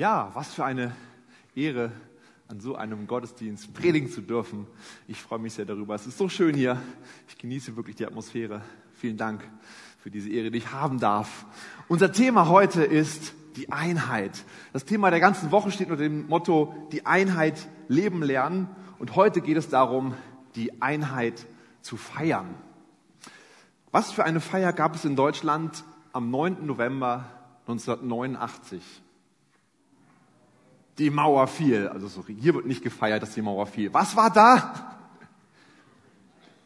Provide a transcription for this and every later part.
Ja, was für eine Ehre, an so einem Gottesdienst predigen zu dürfen. Ich freue mich sehr darüber. Es ist so schön hier. Ich genieße wirklich die Atmosphäre. Vielen Dank für diese Ehre, die ich haben darf. Unser Thema heute ist die Einheit. Das Thema der ganzen Woche steht unter dem Motto die Einheit leben lernen. Und heute geht es darum, die Einheit zu feiern. Was für eine Feier gab es in Deutschland am 9. November 1989? Die Mauer fiel. Also so, hier wird nicht gefeiert, dass die Mauer fiel. Was war da?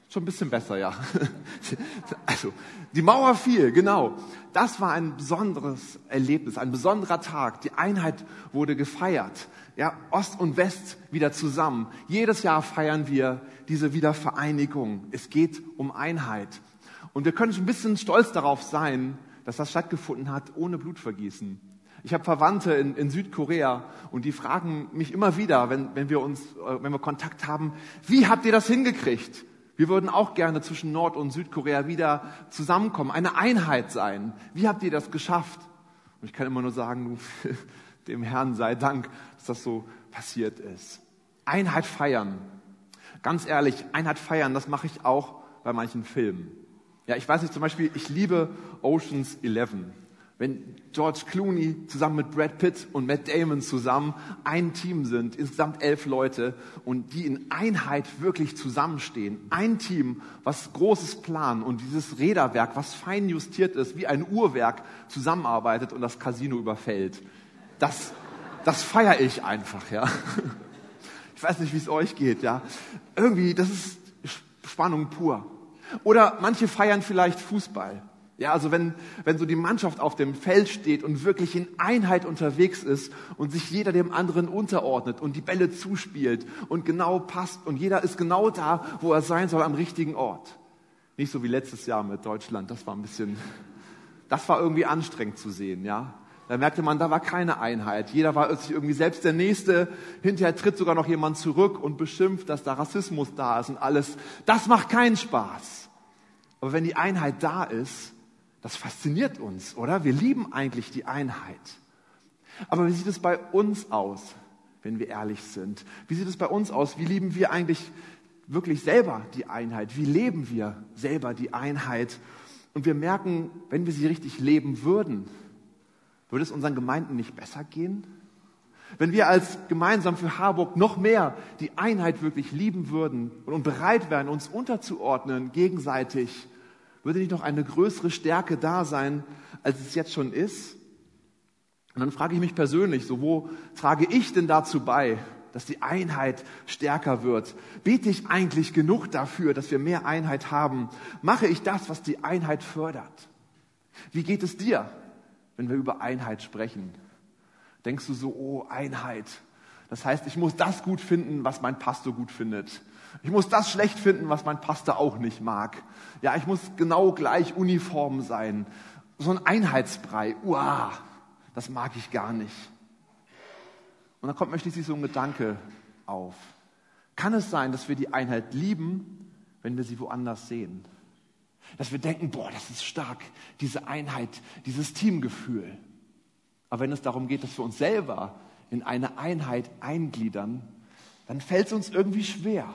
Schon ein bisschen besser, ja. Also, die Mauer fiel, genau. Das war ein besonderes Erlebnis, ein besonderer Tag. Die Einheit wurde gefeiert. Ja, Ost und West wieder zusammen. Jedes Jahr feiern wir diese Wiedervereinigung. Es geht um Einheit. Und wir können schon ein bisschen stolz darauf sein, dass das stattgefunden hat ohne Blutvergießen. Ich habe Verwandte in, in, Südkorea und die fragen mich immer wieder, wenn, wenn wir uns, äh, wenn wir Kontakt haben, wie habt ihr das hingekriegt? Wir würden auch gerne zwischen Nord- und Südkorea wieder zusammenkommen, eine Einheit sein. Wie habt ihr das geschafft? Und ich kann immer nur sagen, dem Herrn sei Dank, dass das so passiert ist. Einheit feiern. Ganz ehrlich, Einheit feiern, das mache ich auch bei manchen Filmen. Ja, ich weiß nicht, zum Beispiel, ich liebe Oceans 11. Wenn George Clooney zusammen mit Brad Pitt und Matt Damon zusammen ein Team sind, insgesamt elf Leute, und die in Einheit wirklich zusammenstehen. Ein Team, was Großes planen und dieses Räderwerk, was fein justiert ist, wie ein Uhrwerk, zusammenarbeitet und das Casino überfällt. Das, das feiere ich einfach, ja. Ich weiß nicht, wie es euch geht, ja. Irgendwie, das ist Spannung pur. Oder manche feiern vielleicht Fußball. Ja, also wenn, wenn so die Mannschaft auf dem Feld steht und wirklich in Einheit unterwegs ist und sich jeder dem anderen unterordnet und die Bälle zuspielt und genau passt und jeder ist genau da, wo er sein soll, am richtigen Ort. Nicht so wie letztes Jahr mit Deutschland, das war ein bisschen, das war irgendwie anstrengend zu sehen, ja. Da merkte man, da war keine Einheit. Jeder war sich irgendwie selbst der Nächste. Hinterher tritt sogar noch jemand zurück und beschimpft, dass da Rassismus da ist und alles. Das macht keinen Spaß. Aber wenn die Einheit da ist, das fasziniert uns, oder? Wir lieben eigentlich die Einheit. Aber wie sieht es bei uns aus, wenn wir ehrlich sind? Wie sieht es bei uns aus? Wie lieben wir eigentlich wirklich selber die Einheit? Wie leben wir selber die Einheit? Und wir merken, wenn wir sie richtig leben würden, würde es unseren Gemeinden nicht besser gehen? Wenn wir als gemeinsam für Harburg noch mehr die Einheit wirklich lieben würden und bereit wären, uns unterzuordnen gegenseitig, würde nicht noch eine größere Stärke da sein, als es jetzt schon ist? Und dann frage ich mich persönlich, so wo trage ich denn dazu bei, dass die Einheit stärker wird? Bete ich eigentlich genug dafür, dass wir mehr Einheit haben? Mache ich das, was die Einheit fördert? Wie geht es dir? wenn wir über Einheit sprechen? Denkst du so, oh, Einheit. Das heißt, ich muss das gut finden, was mein Pastor gut findet. Ich muss das schlecht finden, was mein Pastor auch nicht mag. Ja, ich muss genau gleich uniform sein. So ein Einheitsbrei. Uah, das mag ich gar nicht. Und dann kommt mir schließlich so ein Gedanke auf. Kann es sein, dass wir die Einheit lieben, wenn wir sie woanders sehen? Dass wir denken, boah, das ist stark, diese Einheit, dieses Teamgefühl. Aber wenn es darum geht, dass wir uns selber in eine Einheit eingliedern, dann fällt es uns irgendwie schwer.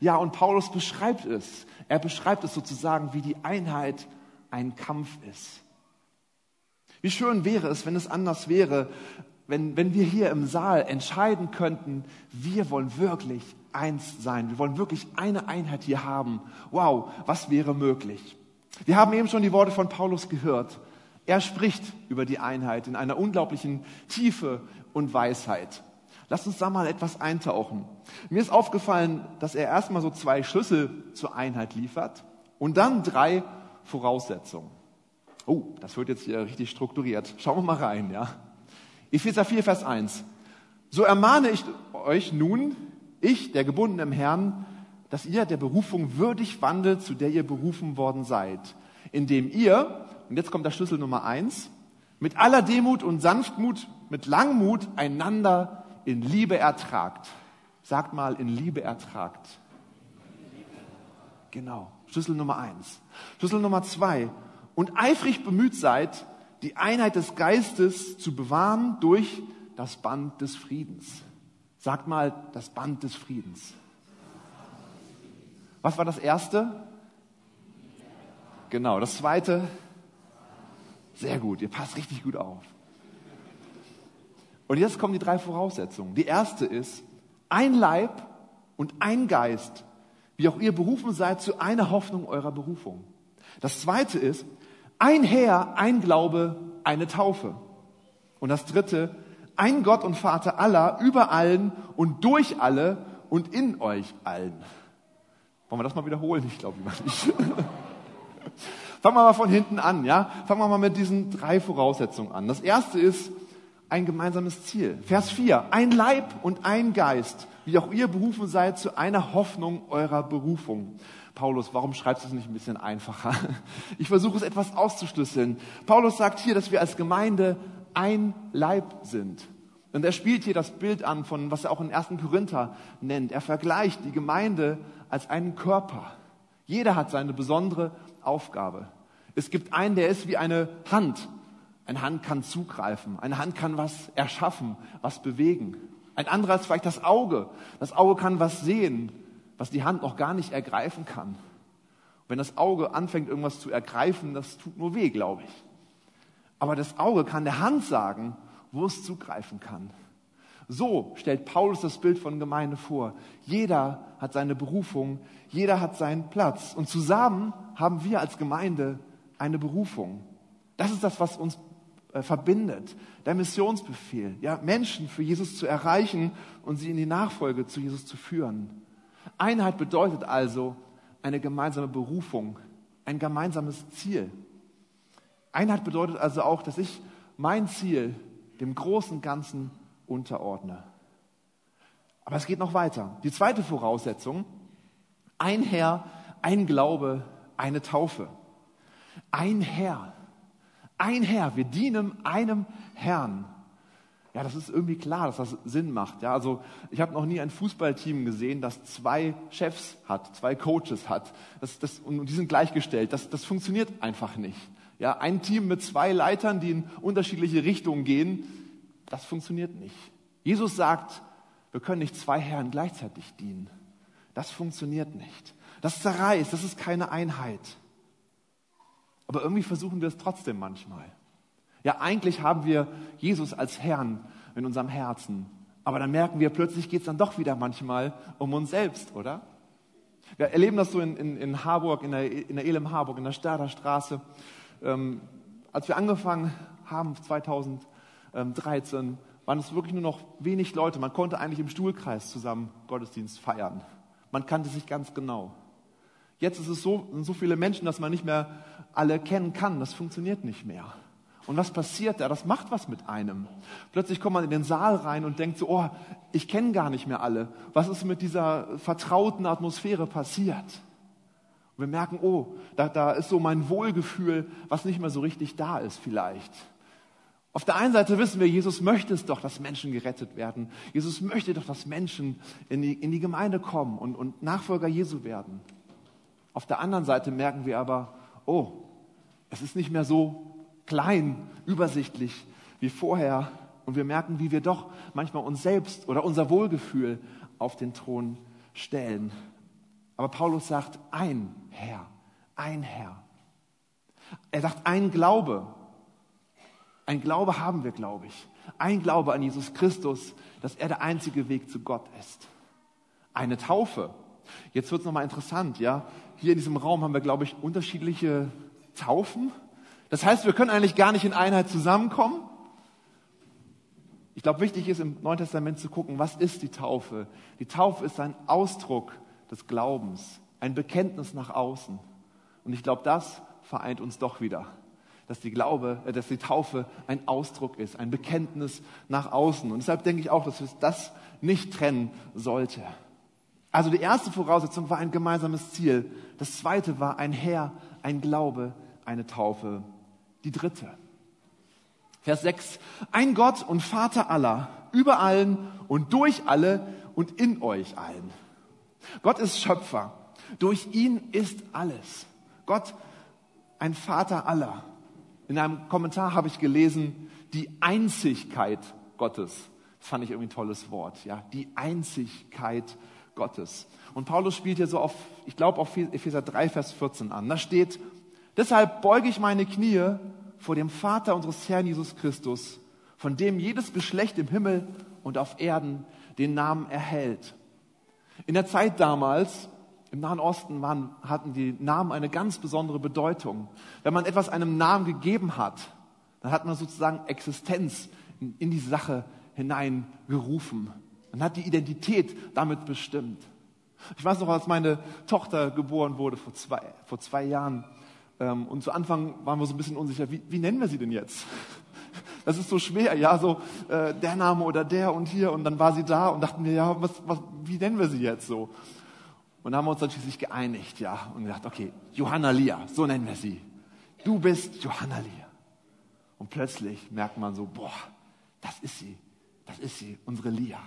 Ja, und Paulus beschreibt es. Er beschreibt es sozusagen, wie die Einheit ein Kampf ist. Wie schön wäre es, wenn es anders wäre, wenn, wenn wir hier im Saal entscheiden könnten, wir wollen wirklich eins sein. Wir wollen wirklich eine Einheit hier haben. Wow, was wäre möglich? Wir haben eben schon die Worte von Paulus gehört. Er spricht über die Einheit in einer unglaublichen Tiefe und Weisheit. Lass uns da mal etwas eintauchen. Mir ist aufgefallen, dass er erstmal so zwei Schlüssel zur Einheit liefert und dann drei Voraussetzungen. Oh, das wird jetzt hier richtig strukturiert. Schauen wir mal rein, ja. Epheser 4, Vers 1. So ermahne ich euch nun, ich, der gebunden im Herrn, dass ihr der Berufung würdig wandelt, zu der ihr berufen worden seid, indem ihr, und jetzt kommt der Schlüssel Nummer eins, mit aller Demut und Sanftmut, mit Langmut einander in Liebe ertragt. Sagt mal, in Liebe ertragt. Genau, Schlüssel Nummer eins. Schlüssel Nummer zwei, und eifrig bemüht seid, die Einheit des Geistes zu bewahren durch das Band des Friedens. Sagt mal, das Band des Friedens. Was war das erste? Genau, das zweite. Sehr gut, ihr passt richtig gut auf. Und jetzt kommen die drei Voraussetzungen. Die erste ist, ein Leib und ein Geist, wie auch ihr berufen seid zu einer Hoffnung eurer Berufung. Das zweite ist, ein Herr, ein Glaube, eine Taufe. Und das dritte, ein Gott und Vater aller, über allen und durch alle und in euch allen. Wollen wir das mal wiederholen? Ich glaube lieber nicht. Fangen wir mal von hinten an, ja? Fangen wir mal mit diesen drei Voraussetzungen an. Das erste ist ein gemeinsames Ziel. Vers 4. Ein Leib und ein Geist, wie auch ihr berufen seid zu einer Hoffnung eurer Berufung. Paulus, warum schreibst du es nicht ein bisschen einfacher? Ich versuche es etwas auszuschlüsseln. Paulus sagt hier, dass wir als Gemeinde ein Leib sind. Und er spielt hier das Bild an von, was er auch in 1. Korinther nennt. Er vergleicht die Gemeinde als einen Körper. Jeder hat seine besondere Aufgabe. Es gibt einen, der ist wie eine Hand. Eine Hand kann zugreifen. Eine Hand kann was erschaffen, was bewegen. Ein anderer ist vielleicht das Auge. Das Auge kann was sehen, was die Hand noch gar nicht ergreifen kann. Wenn das Auge anfängt, irgendwas zu ergreifen, das tut nur weh, glaube ich. Aber das Auge kann der Hand sagen, wo es zugreifen kann. So stellt Paulus das Bild von Gemeinde vor. Jeder hat seine Berufung, jeder hat seinen Platz. Und zusammen haben wir als Gemeinde eine Berufung. Das ist das, was uns verbindet. Der Missionsbefehl, ja, Menschen für Jesus zu erreichen und sie in die Nachfolge zu Jesus zu führen. Einheit bedeutet also eine gemeinsame Berufung, ein gemeinsames Ziel. Einheit bedeutet also auch, dass ich mein Ziel dem großen Ganzen unterordne. Aber es geht noch weiter. Die zweite Voraussetzung, ein Herr, ein Glaube, eine Taufe. Ein Herr, ein Herr, wir dienen einem Herrn. Ja, das ist irgendwie klar, dass das Sinn macht. Ja, also ich habe noch nie ein Fußballteam gesehen, das zwei Chefs hat, zwei Coaches hat. Das, das, und die sind gleichgestellt. Das, das funktioniert einfach nicht. Ja, ein Team mit zwei Leitern, die in unterschiedliche Richtungen gehen, das funktioniert nicht. Jesus sagt, wir können nicht zwei Herren gleichzeitig dienen. Das funktioniert nicht. Das zerreißt, das ist keine Einheit. Aber irgendwie versuchen wir es trotzdem manchmal. Ja, eigentlich haben wir Jesus als Herrn in unserem Herzen. Aber dann merken wir, plötzlich geht es dann doch wieder manchmal um uns selbst, oder? Wir erleben das so in, in, in Harburg, in der, in der Elem Harburg, in der Stader Straße ähm, als wir angefangen haben, 2013, waren es wirklich nur noch wenig Leute. Man konnte eigentlich im Stuhlkreis zusammen Gottesdienst feiern. Man kannte sich ganz genau. Jetzt ist es so, so viele Menschen, dass man nicht mehr alle kennen kann. Das funktioniert nicht mehr. Und was passiert da? Das macht was mit einem. Plötzlich kommt man in den Saal rein und denkt so, oh, ich kenne gar nicht mehr alle. Was ist mit dieser vertrauten Atmosphäre passiert? Und wir merken, oh, da, da ist so mein Wohlgefühl, was nicht mehr so richtig da ist vielleicht. Auf der einen Seite wissen wir, Jesus möchte es doch, dass Menschen gerettet werden. Jesus möchte doch, dass Menschen in die, in die Gemeinde kommen und, und Nachfolger Jesu werden. Auf der anderen Seite merken wir aber, oh, es ist nicht mehr so klein, übersichtlich wie vorher. Und wir merken, wie wir doch manchmal uns selbst oder unser Wohlgefühl auf den Thron stellen. Aber Paulus sagt, ein Herr, ein Herr. Er sagt, ein Glaube. Ein Glaube haben wir, glaube ich. Ein Glaube an Jesus Christus, dass er der einzige Weg zu Gott ist. Eine Taufe. Jetzt wird es nochmal interessant, ja. Hier in diesem Raum haben wir, glaube ich, unterschiedliche Taufen. Das heißt, wir können eigentlich gar nicht in Einheit zusammenkommen. Ich glaube, wichtig ist im Neuen Testament zu gucken, was ist die Taufe? Die Taufe ist ein Ausdruck des Glaubens, ein Bekenntnis nach außen. Und ich glaube, das vereint uns doch wieder, dass die Glaube, äh, dass die Taufe ein Ausdruck ist, ein Bekenntnis nach außen. Und deshalb denke ich auch, dass es das nicht trennen sollte. Also die erste Voraussetzung war ein gemeinsames Ziel. Das zweite war ein Herr, ein Glaube, eine Taufe. Die dritte. Vers 6. Ein Gott und Vater aller, über allen und durch alle und in euch allen. Gott ist Schöpfer. Durch ihn ist alles. Gott, ein Vater aller. In einem Kommentar habe ich gelesen, die Einzigkeit Gottes. Das fand ich irgendwie ein tolles Wort, ja. Die Einzigkeit Gottes. Und Paulus spielt hier so auf, ich glaube, auf Epheser 3, Vers 14 an. Da steht, deshalb beuge ich meine Knie vor dem Vater unseres Herrn Jesus Christus, von dem jedes Geschlecht im Himmel und auf Erden den Namen erhält. In der Zeit damals, im Nahen Osten, waren, hatten die Namen eine ganz besondere Bedeutung. Wenn man etwas einem Namen gegeben hat, dann hat man sozusagen Existenz in, in die Sache hineingerufen. Man hat die Identität damit bestimmt. Ich weiß noch, als meine Tochter geboren wurde vor zwei, vor zwei Jahren. Ähm, und zu Anfang waren wir so ein bisschen unsicher, wie, wie nennen wir sie denn jetzt? Das ist so schwer, ja, so äh, der Name oder der und hier. Und dann war sie da und dachten wir, ja, was, was, wie nennen wir sie jetzt so? Und haben wir uns dann schließlich geeinigt, ja, und gedacht, okay, Johanna Lia, so nennen wir sie. Du bist Johanna Lia. Und plötzlich merkt man so, boah, das ist sie, das ist sie, unsere Lia.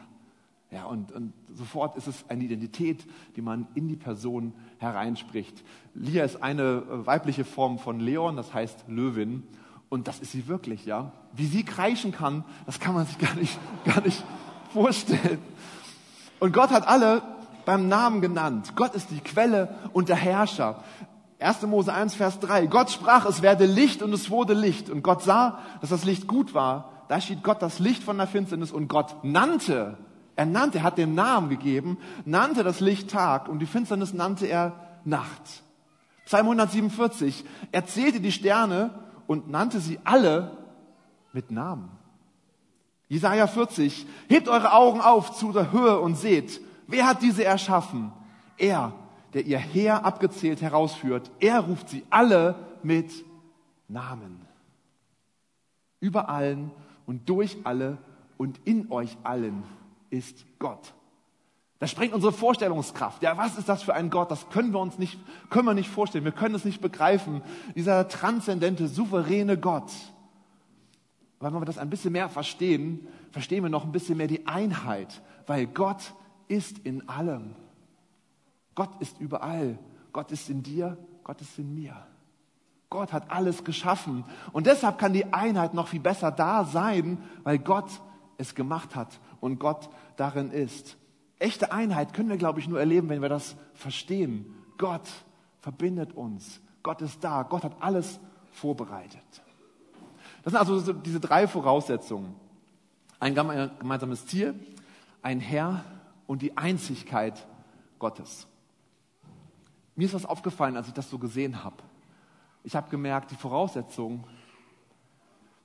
Ja, und, und sofort ist es eine Identität, die man in die Person hereinspricht. Lia ist eine äh, weibliche Form von Leon, das heißt Löwin. Und das ist sie wirklich, ja. Wie sie kreischen kann, das kann man sich gar nicht, gar nicht vorstellen. Und Gott hat alle beim Namen genannt. Gott ist die Quelle und der Herrscher. 1. Mose 1, Vers 3. Gott sprach, es werde Licht und es wurde Licht. Und Gott sah, dass das Licht gut war. Da schied Gott das Licht von der Finsternis und Gott nannte er nannte, er hat den Namen gegeben, nannte das Licht Tag und die Finsternis nannte er Nacht. Psalm 147, er zählte die Sterne und nannte sie alle mit Namen. Jesaja 40, hebt eure Augen auf zu der Höhe und seht, wer hat diese erschaffen? Er, der ihr Heer abgezählt herausführt, er ruft sie alle mit Namen. Über allen und durch alle und in euch allen ist Gott. Das sprengt unsere Vorstellungskraft. Ja, was ist das für ein Gott? Das können wir uns nicht, können wir nicht vorstellen. Wir können es nicht begreifen. Dieser transzendente, souveräne Gott. Aber wenn wir das ein bisschen mehr verstehen, verstehen wir noch ein bisschen mehr die Einheit, weil Gott ist in allem. Gott ist überall. Gott ist in dir, Gott ist in mir. Gott hat alles geschaffen. Und deshalb kann die Einheit noch viel besser da sein, weil Gott es gemacht hat und Gott darin ist. Echte Einheit können wir, glaube ich, nur erleben, wenn wir das verstehen. Gott verbindet uns. Gott ist da. Gott hat alles vorbereitet. Das sind also diese drei Voraussetzungen. Ein gemeinsames Ziel, ein Herr und die Einzigkeit Gottes. Mir ist was aufgefallen, als ich das so gesehen habe. Ich habe gemerkt, die Voraussetzungen,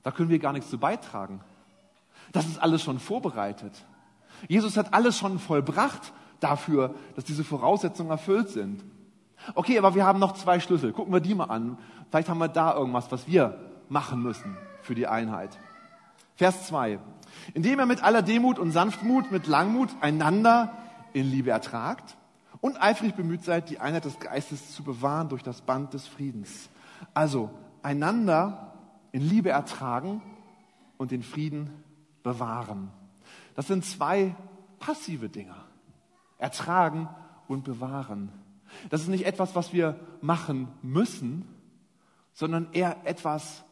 da können wir gar nichts zu beitragen. Das ist alles schon vorbereitet. Jesus hat alles schon vollbracht dafür, dass diese Voraussetzungen erfüllt sind. Okay, aber wir haben noch zwei Schlüssel. Gucken wir die mal an. Vielleicht haben wir da irgendwas, was wir machen müssen für die Einheit. Vers 2. Indem er mit aller Demut und Sanftmut, mit Langmut einander in Liebe ertragt und eifrig bemüht seid, die Einheit des Geistes zu bewahren durch das Band des Friedens. Also einander in Liebe ertragen und den Frieden bewahren. Das sind zwei passive Dinge. Ertragen und bewahren. Das ist nicht etwas, was wir machen müssen, sondern eher etwas,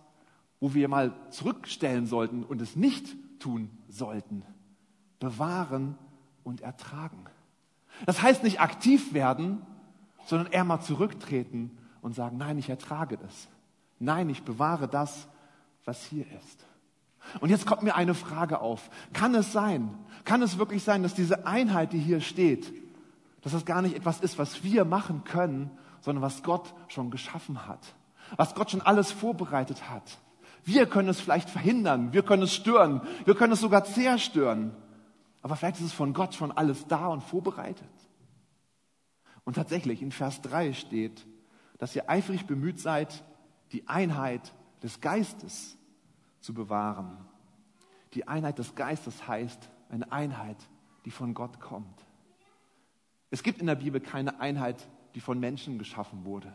wo wir mal zurückstellen sollten und es nicht tun sollten. Bewahren und ertragen. Das heißt nicht aktiv werden, sondern eher mal zurücktreten und sagen, nein, ich ertrage das. Nein, ich bewahre das, was hier ist. Und jetzt kommt mir eine Frage auf. Kann es sein, kann es wirklich sein, dass diese Einheit, die hier steht, dass das gar nicht etwas ist, was wir machen können, sondern was Gott schon geschaffen hat, was Gott schon alles vorbereitet hat. Wir können es vielleicht verhindern, wir können es stören, wir können es sogar zerstören. Aber vielleicht ist es von Gott schon alles da und vorbereitet. Und tatsächlich in Vers 3 steht, dass ihr eifrig bemüht seid, die Einheit des Geistes zu bewahren. Die Einheit des Geistes heißt eine Einheit, die von Gott kommt. Es gibt in der Bibel keine Einheit, die von Menschen geschaffen wurde.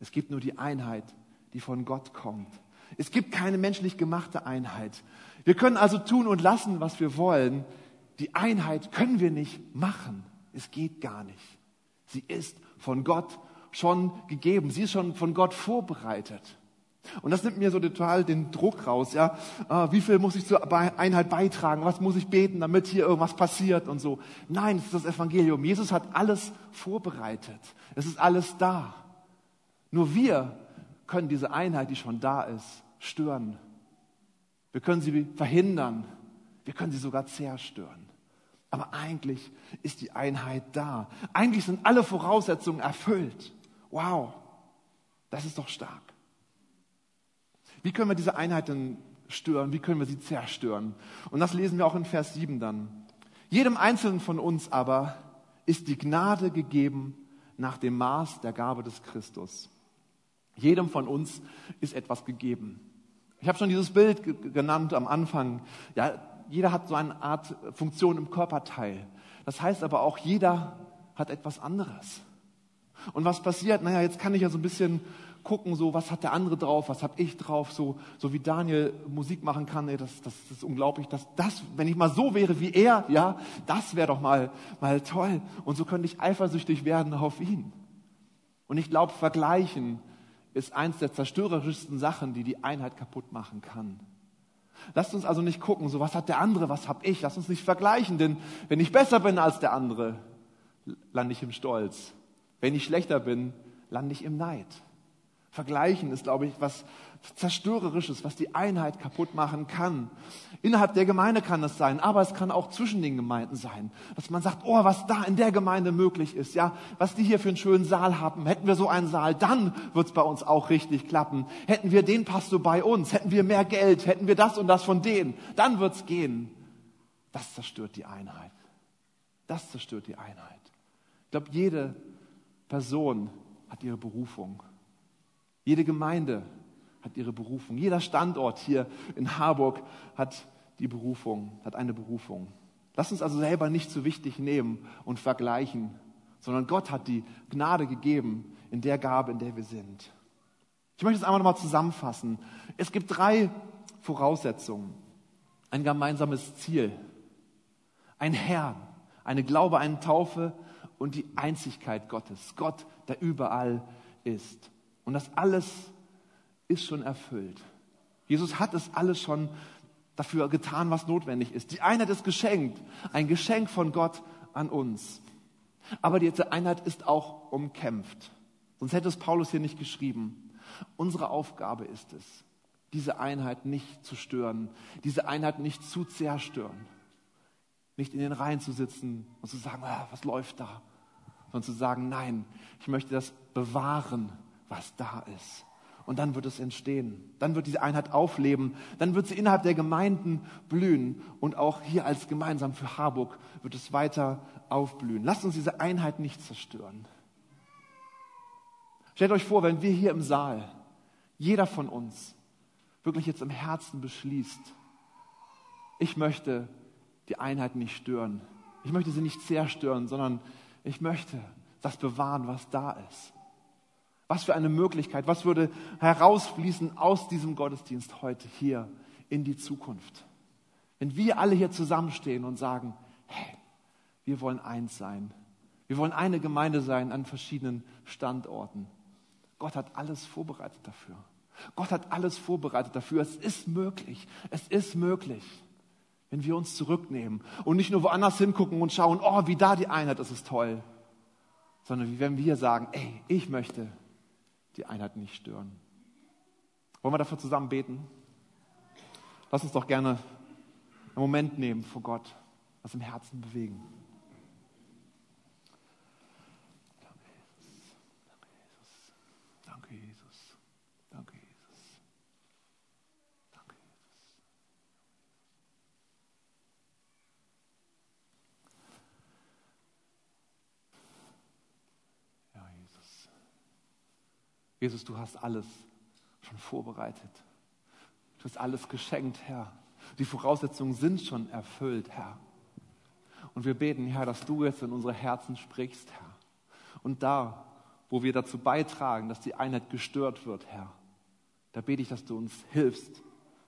Es gibt nur die Einheit, die von Gott kommt. Es gibt keine menschlich gemachte Einheit. Wir können also tun und lassen, was wir wollen. Die Einheit können wir nicht machen. Es geht gar nicht. Sie ist von Gott schon gegeben. Sie ist schon von Gott vorbereitet. Und das nimmt mir so total den Druck raus, ja. Ah, wie viel muss ich zur Einheit beitragen? Was muss ich beten, damit hier irgendwas passiert und so? Nein, es ist das Evangelium. Jesus hat alles vorbereitet. Es ist alles da. Nur wir können diese Einheit, die schon da ist, stören. Wir können sie verhindern. Wir können sie sogar zerstören. Aber eigentlich ist die Einheit da. Eigentlich sind alle Voraussetzungen erfüllt. Wow, das ist doch stark. Wie können wir diese Einheit denn stören? Wie können wir sie zerstören? Und das lesen wir auch in Vers 7 dann. Jedem Einzelnen von uns aber ist die Gnade gegeben nach dem Maß der Gabe des Christus. Jedem von uns ist etwas gegeben. Ich habe schon dieses Bild genannt am Anfang. Ja, jeder hat so eine Art Funktion im Körperteil. Das heißt aber auch, jeder hat etwas anderes. Und was passiert? Naja, jetzt kann ich ja so ein bisschen gucken, so was hat der andere drauf, was habe ich drauf, so, so wie Daniel Musik machen kann, ey, das, das, das ist unglaublich, dass das, wenn ich mal so wäre wie er, ja, das wäre doch mal, mal toll. Und so könnte ich eifersüchtig werden auf ihn. Und ich glaube, vergleichen ist eins der zerstörerischsten Sachen, die die Einheit kaputt machen kann. Lasst uns also nicht gucken, so was hat der andere, was habe ich. Lasst uns nicht vergleichen, denn wenn ich besser bin als der andere, lande ich im Stolz. Wenn ich schlechter bin, lande ich im Neid. Vergleichen ist, glaube ich, was Zerstörerisches, was die Einheit kaputt machen kann. Innerhalb der Gemeinde kann es sein, aber es kann auch zwischen den Gemeinden sein. Dass man sagt, oh, was da in der Gemeinde möglich ist, ja, was die hier für einen schönen Saal haben. Hätten wir so einen Saal, dann wird es bei uns auch richtig klappen. Hätten wir den Pastor bei uns, hätten wir mehr Geld, hätten wir das und das von denen, dann wird es gehen. Das zerstört die Einheit. Das zerstört die Einheit. Ich glaube, jede Person hat ihre Berufung. Jede Gemeinde hat ihre Berufung. Jeder Standort hier in Harburg hat die Berufung, hat eine Berufung. Lass uns also selber nicht zu wichtig nehmen und vergleichen, sondern Gott hat die Gnade gegeben in der Gabe, in der wir sind. Ich möchte es einmal nochmal zusammenfassen. Es gibt drei Voraussetzungen. Ein gemeinsames Ziel, ein Herr, eine Glaube, eine Taufe und die Einzigkeit Gottes. Gott, der überall ist. Und das alles ist schon erfüllt. Jesus hat es alles schon dafür getan, was notwendig ist. Die Einheit ist geschenkt, ein Geschenk von Gott an uns. Aber diese Einheit ist auch umkämpft. Sonst hätte es Paulus hier nicht geschrieben. Unsere Aufgabe ist es, diese Einheit nicht zu stören, diese Einheit nicht zu zerstören. Nicht in den Reihen zu sitzen und zu sagen, ah, was läuft da? Sondern zu sagen, nein, ich möchte das bewahren was da ist. Und dann wird es entstehen. Dann wird diese Einheit aufleben. Dann wird sie innerhalb der Gemeinden blühen. Und auch hier als gemeinsam für Harburg wird es weiter aufblühen. Lasst uns diese Einheit nicht zerstören. Stellt euch vor, wenn wir hier im Saal, jeder von uns, wirklich jetzt im Herzen beschließt, ich möchte die Einheit nicht stören. Ich möchte sie nicht zerstören, sondern ich möchte das bewahren, was da ist. Was für eine Möglichkeit, was würde herausfließen aus diesem Gottesdienst heute hier in die Zukunft. Wenn wir alle hier zusammenstehen und sagen, hey, wir wollen eins sein. Wir wollen eine Gemeinde sein an verschiedenen Standorten. Gott hat alles vorbereitet dafür. Gott hat alles vorbereitet dafür. Es ist möglich. Es ist möglich, wenn wir uns zurücknehmen und nicht nur woanders hingucken und schauen, oh, wie da die Einheit ist, ist toll, sondern wenn wir sagen, ey, ich möchte die Einheit nicht stören. Wollen wir dafür zusammen beten? Lass uns doch gerne einen Moment nehmen vor Gott, was im Herzen bewegen. Danke, Jesus. Danke, Jesus. Danke, Jesus. Ja, Jesus. Jesus, du hast alles schon vorbereitet. Du hast alles geschenkt, Herr. Die Voraussetzungen sind schon erfüllt, Herr. Und wir beten, Herr, dass du jetzt in unsere Herzen sprichst, Herr. Und da, wo wir dazu beitragen, dass die Einheit gestört wird, Herr, da bete ich, dass du uns hilfst,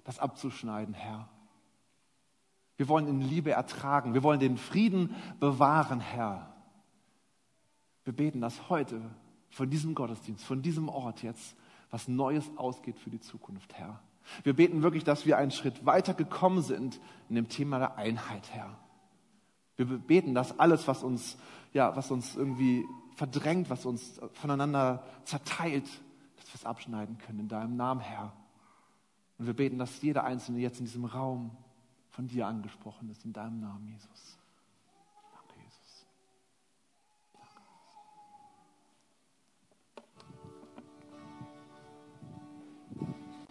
das abzuschneiden, Herr. Wir wollen in Liebe ertragen. Wir wollen den Frieden bewahren, Herr. Wir beten, dass heute von diesem Gottesdienst, von diesem Ort jetzt was Neues ausgeht für die Zukunft, Herr. Wir beten wirklich, dass wir einen Schritt weiter gekommen sind in dem Thema der Einheit, Herr. Wir beten, dass alles, was uns, ja, was uns irgendwie verdrängt, was uns voneinander zerteilt, dass wir es abschneiden können in deinem Namen, Herr. Und wir beten, dass jeder Einzelne jetzt in diesem Raum von dir angesprochen ist, in deinem Namen, Jesus.